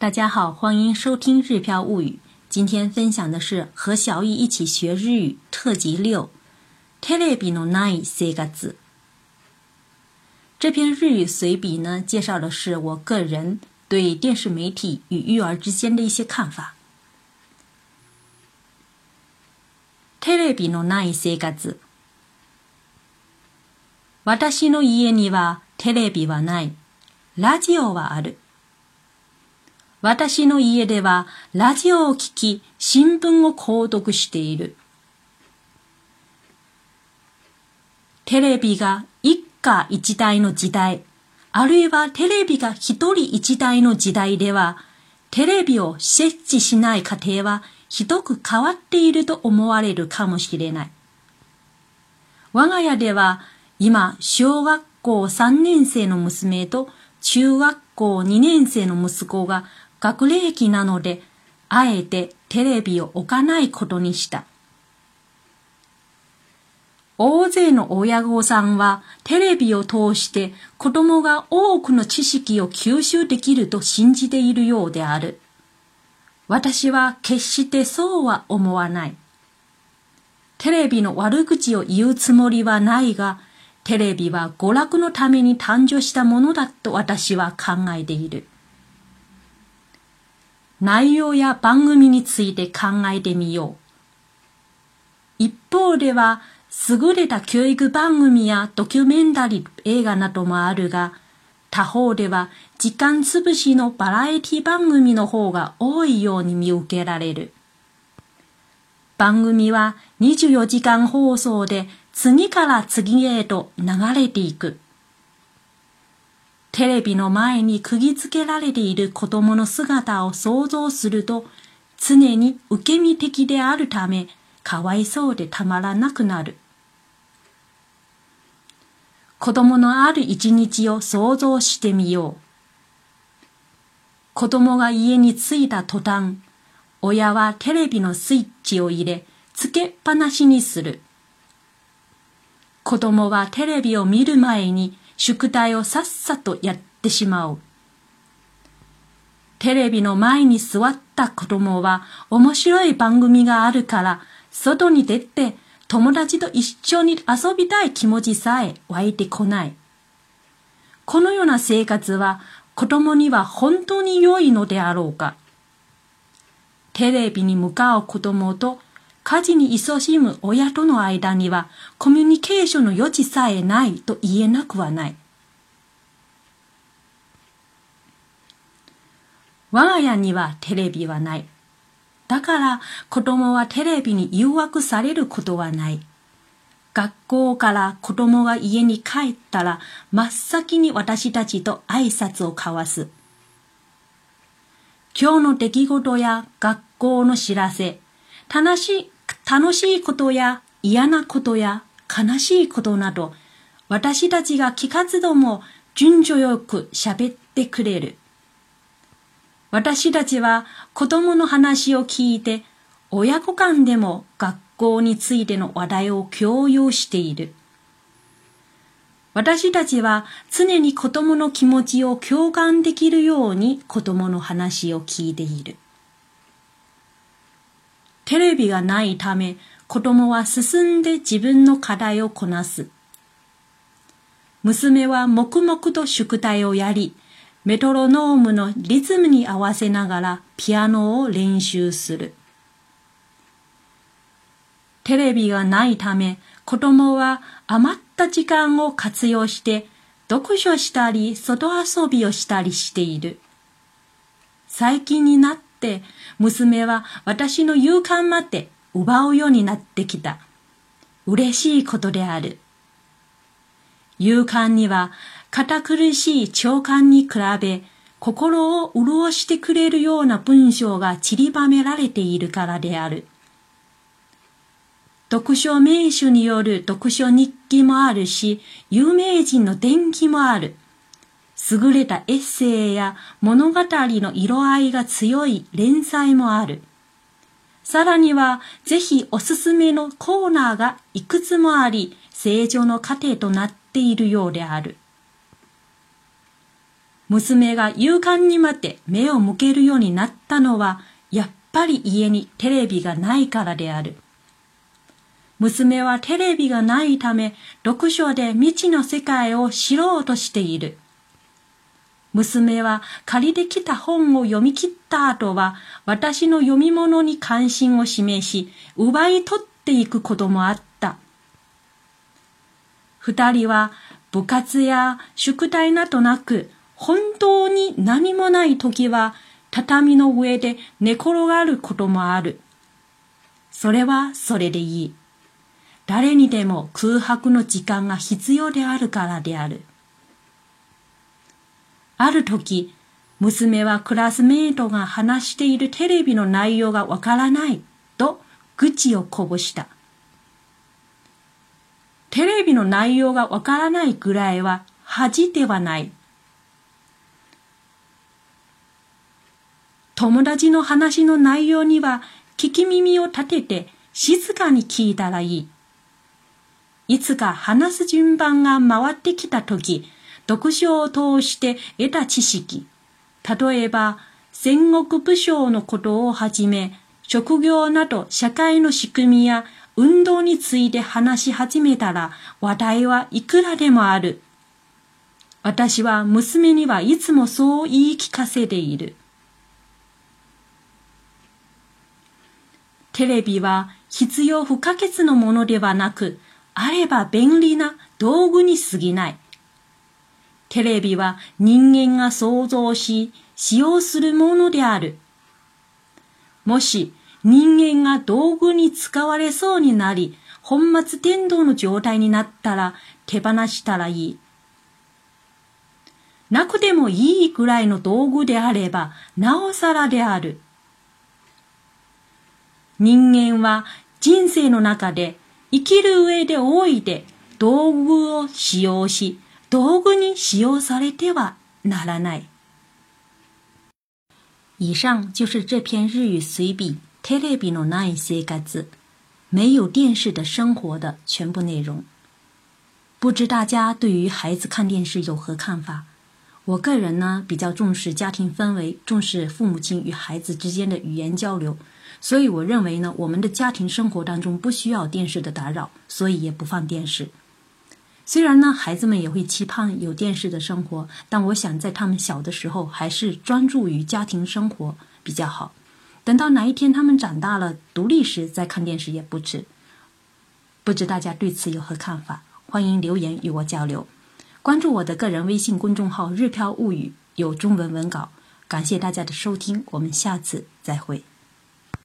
大家好，欢迎收听《日漂物语》。今天分享的是和小易一起学日语特辑六。テレビのない生活。这篇日语随笔呢，介绍的是我个人对电视媒体与育儿之间的一些看法。テレビのない生活。私の家にはテレビはない。ラジオはある。 私の家ではラジオを聞き、新聞を購読している。テレビが一家一台の時代、あるいはテレビが一人一台の時代では、テレビを設置しない家庭はひどく変わっていると思われるかもしれない。我が家では今、小学校3年生の娘と中学校2年生の息子が学齢期なので、あえてテレビを置かないことにした。大勢の親御さんはテレビを通して子供が多くの知識を吸収できると信じているようである。私は決してそうは思わない。テレビの悪口を言うつもりはないが、テレビは娯楽のために誕生したものだと私は考えている。内容や番組について考えてみよう。一方では、優れた教育番組やドキュメンタリー映画などもあるが、他方では時間潰しのバラエティ番組の方が多いように見受けられる。番組は24時間放送で次から次へと流れていく。テレビの前に釘付けられている子供の姿を想像すると、常に受け身的であるため、かわいそうでたまらなくなる。子供のある一日を想像してみよう。子供が家に着いた途端、親はテレビのスイッチを入れ、つけっぱなしにする。子供はテレビを見る前に宿題をさっさとやってしまう。テレビの前に座った子供は面白い番組があるから外に出て友達と一緒に遊びたい気持ちさえ湧いてこない。このような生活は子供には本当に良いのであろうか。テレビに向かう子供と家事に勤しむ親との間にはコミュニケーションの余地さえないと言えなくはない。我が家にはテレビはない。だから子供はテレビに誘惑されることはない。学校から子供が家に帰ったら真っ先に私たちと挨拶を交わす。今日の出来事や学校の知らせ、楽しい、楽しいことや嫌なことや悲しいことなど、私たちが聞かずとも順序よく喋ってくれる。私たちは子供の話を聞いて、親子間でも学校についての話題を共有している。私たちは常に子供の気持ちを共感できるように子供の話を聞いている。テレビがないため子供は進んで自分の課題をこなす。娘は黙々と宿題をやり、メトロノームのリズムに合わせながらピアノを練習する。テレビがないため子供は余った時間を活用して読書したり外遊びをしたりしている。最近になって娘は私の勇敢まで奪うようになってきた。嬉しいことである。勇敢には堅苦しい長官に比べ心を潤してくれるような文章が散りばめられているからである。読書名手による読書日記もあるし、有名人の伝記もある。優れたエッセイや物語の色合いが強い連載もある。さらには、ぜひおすすめのコーナーがいくつもあり、成長の過程となっているようである。娘が勇敢にまで目を向けるようになったのは、やっぱり家にテレビがないからである。娘はテレビがないため、読書で未知の世界を知ろうとしている。娘は借りてきた本を読み切った後は、私の読み物に関心を示し、奪い取っていくこともあった。二人は部活や宿題などなく、本当に何もない時は、畳の上で寝転がることもある。それはそれでいい。誰にでも空白の時間が必要であるからである。ある時、娘はクラスメイトが話しているテレビの内容がわからないと愚痴をこぼした。テレビの内容がわからないぐらいは恥ではない。友達の話の内容には聞き耳を立てて静かに聞いたらいい。いつか話す順番が回ってきたとき、読書を通して得た知識、例えば戦国武将のことをはじめ、職業など社会の仕組みや運動について話し始めたら話題はいくらでもある。私は娘にはいつもそう言い聞かせている。テレビは必要不可欠のものではなく、あれば便利な道具に過ぎない。テレビは人間が想像し、使用するものである。もし人間が道具に使われそうになり、本末転倒の状態になったら手放したらいい。なくてもいいくらいの道具であれば、なおさらである。人間は人生の中で生きる上で多いで道具を使用し、道具に使用されてはならない。以上就是这篇日语随笔《テレビのない生活》没有电视的生活的全部内容。不知大家对于孩子看电视有何看法？我个人呢比较重视家庭氛围，重视父母亲与孩子之间的语言交流，所以我认为呢，我们的家庭生活当中不需要电视的打扰，所以也不放电视。 虽然呢，孩子们也会期盼有电视的生活，但我想在他们小的时候，还是专注于家庭生活比较好。等到哪一天他们长大了、独立时再看电视也不迟。不知大家对此有何看法？欢迎留言与我交流。关注我的个人微信公众号“日飘物语”，有中文文稿。感谢大家的收听，我们下次再会。